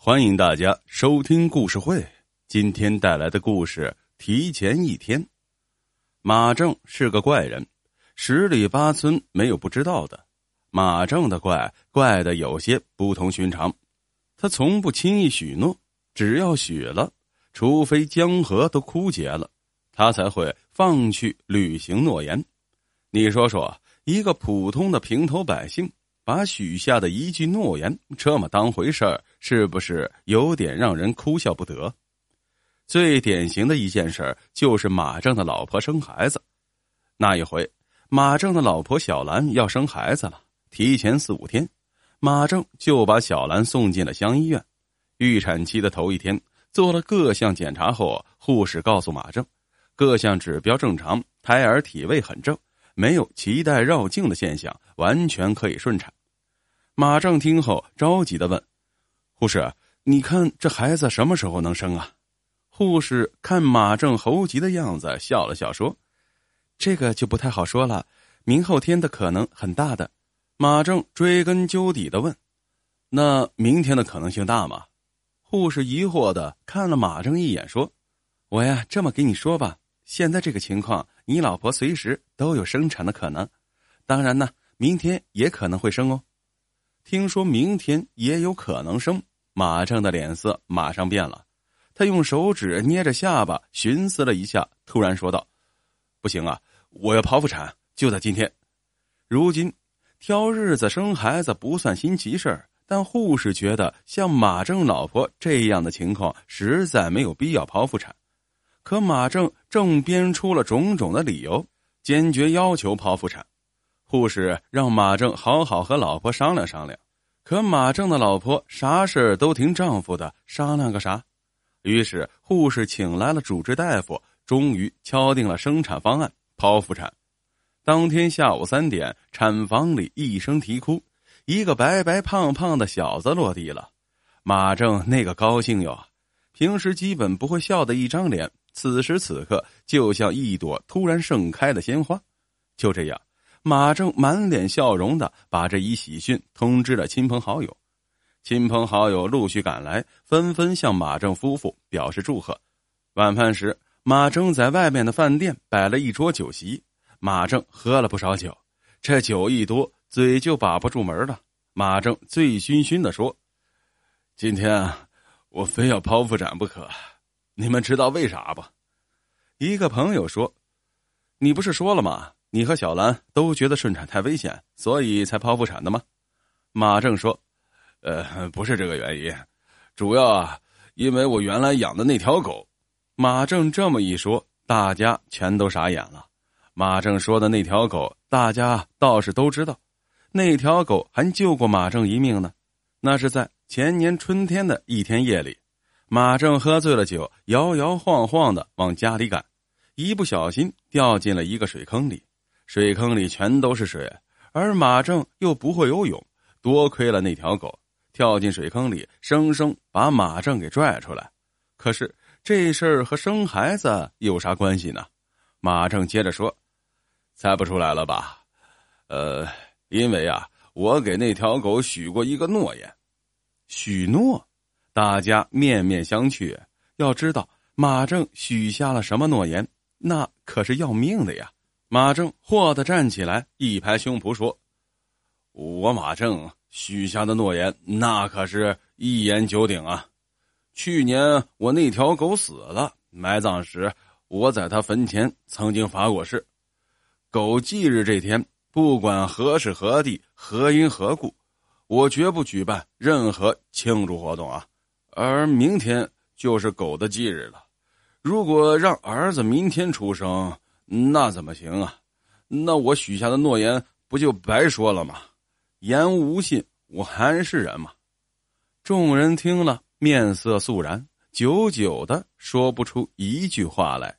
欢迎大家收听故事会。今天带来的故事提前一天。马正是个怪人，十里八村没有不知道的。马正的怪怪的有些不同寻常，他从不轻易许诺，只要许了，除非江河都枯竭了，他才会放弃履行诺言。你说说，一个普通的平头百姓。把许下的一句诺言这么当回事儿，是不是有点让人哭笑不得？最典型的一件事就是马正的老婆生孩子。那一回，马正的老婆小兰要生孩子了，提前四五天，马正就把小兰送进了乡医院。预产期的头一天，做了各项检查后，护士告诉马正，各项指标正常，胎儿体位很正，没有脐带绕颈的现象，完全可以顺产。马正听后着急的问：“护士，你看这孩子什么时候能生啊？”护士看马正猴急的样子，笑了笑说：“这个就不太好说了，明后天的可能很大的。”马正追根究底的问：“那明天的可能性大吗？”护士疑惑的看了马正一眼说：“我呀，这么给你说吧，现在这个情况，你老婆随时都有生产的可能，当然呢，明天也可能会生哦。”听说明天也有可能生，马正的脸色马上变了。他用手指捏着下巴，寻思了一下，突然说道：“不行啊，我要剖腹产，就在今天。如今挑日子生孩子不算新奇事儿，但护士觉得像马正老婆这样的情况，实在没有必要剖腹产。可马正正编出了种种的理由，坚决要求剖腹产。”护士让马正好好和老婆商量商量，可马正的老婆啥事都听丈夫的，商量个啥？于是护士请来了主治大夫，终于敲定了生产方案——剖腹产。当天下午三点，产房里一声啼哭，一个白白胖胖的小子落地了。马正那个高兴哟，平时基本不会笑的一张脸，此时此刻就像一朵突然盛开的鲜花。就这样。马正满脸笑容的把这一喜讯通知了亲朋好友，亲朋好友陆续赶来，纷纷向马正夫妇表示祝贺。晚饭时，马正在外面的饭店摆了一桌酒席，马正喝了不少酒，这酒一多，嘴就把不住门了。马正醉醺醺的说：“今天啊，我非要剖腹产不可，你们知道为啥不？”一个朋友说：“你不是说了吗？”你和小兰都觉得顺产太危险，所以才剖腹产的吗？马正说：“呃，不是这个原因，主要啊，因为我原来养的那条狗。”马正这么一说，大家全都傻眼了。马正说的那条狗，大家倒是都知道，那条狗还救过马正一命呢。那是在前年春天的一天夜里，马正喝醉了酒，摇摇晃晃的往家里赶，一不小心掉进了一个水坑里。水坑里全都是水，而马正又不会游泳，多亏了那条狗跳进水坑里，生生把马正给拽出来。可是这事儿和生孩子有啥关系呢？马正接着说：“猜不出来了吧？呃，因为啊，我给那条狗许过一个诺言。许诺，大家面面相觑。要知道，马正许下了什么诺言，那可是要命的呀。”马正霍的站起来，一拍胸脯说：“我马正许下的诺言，那可是一言九鼎啊！去年我那条狗死了，埋葬时我在他坟前曾经发过誓：狗忌日这天，不管何时何地何因何故，我绝不举办任何庆祝活动啊！而明天就是狗的忌日了，如果让儿子明天出生。”那怎么行啊？那我许下的诺言不就白说了吗？言无信，我还是人吗？众人听了，面色肃然，久久的说不出一句话来。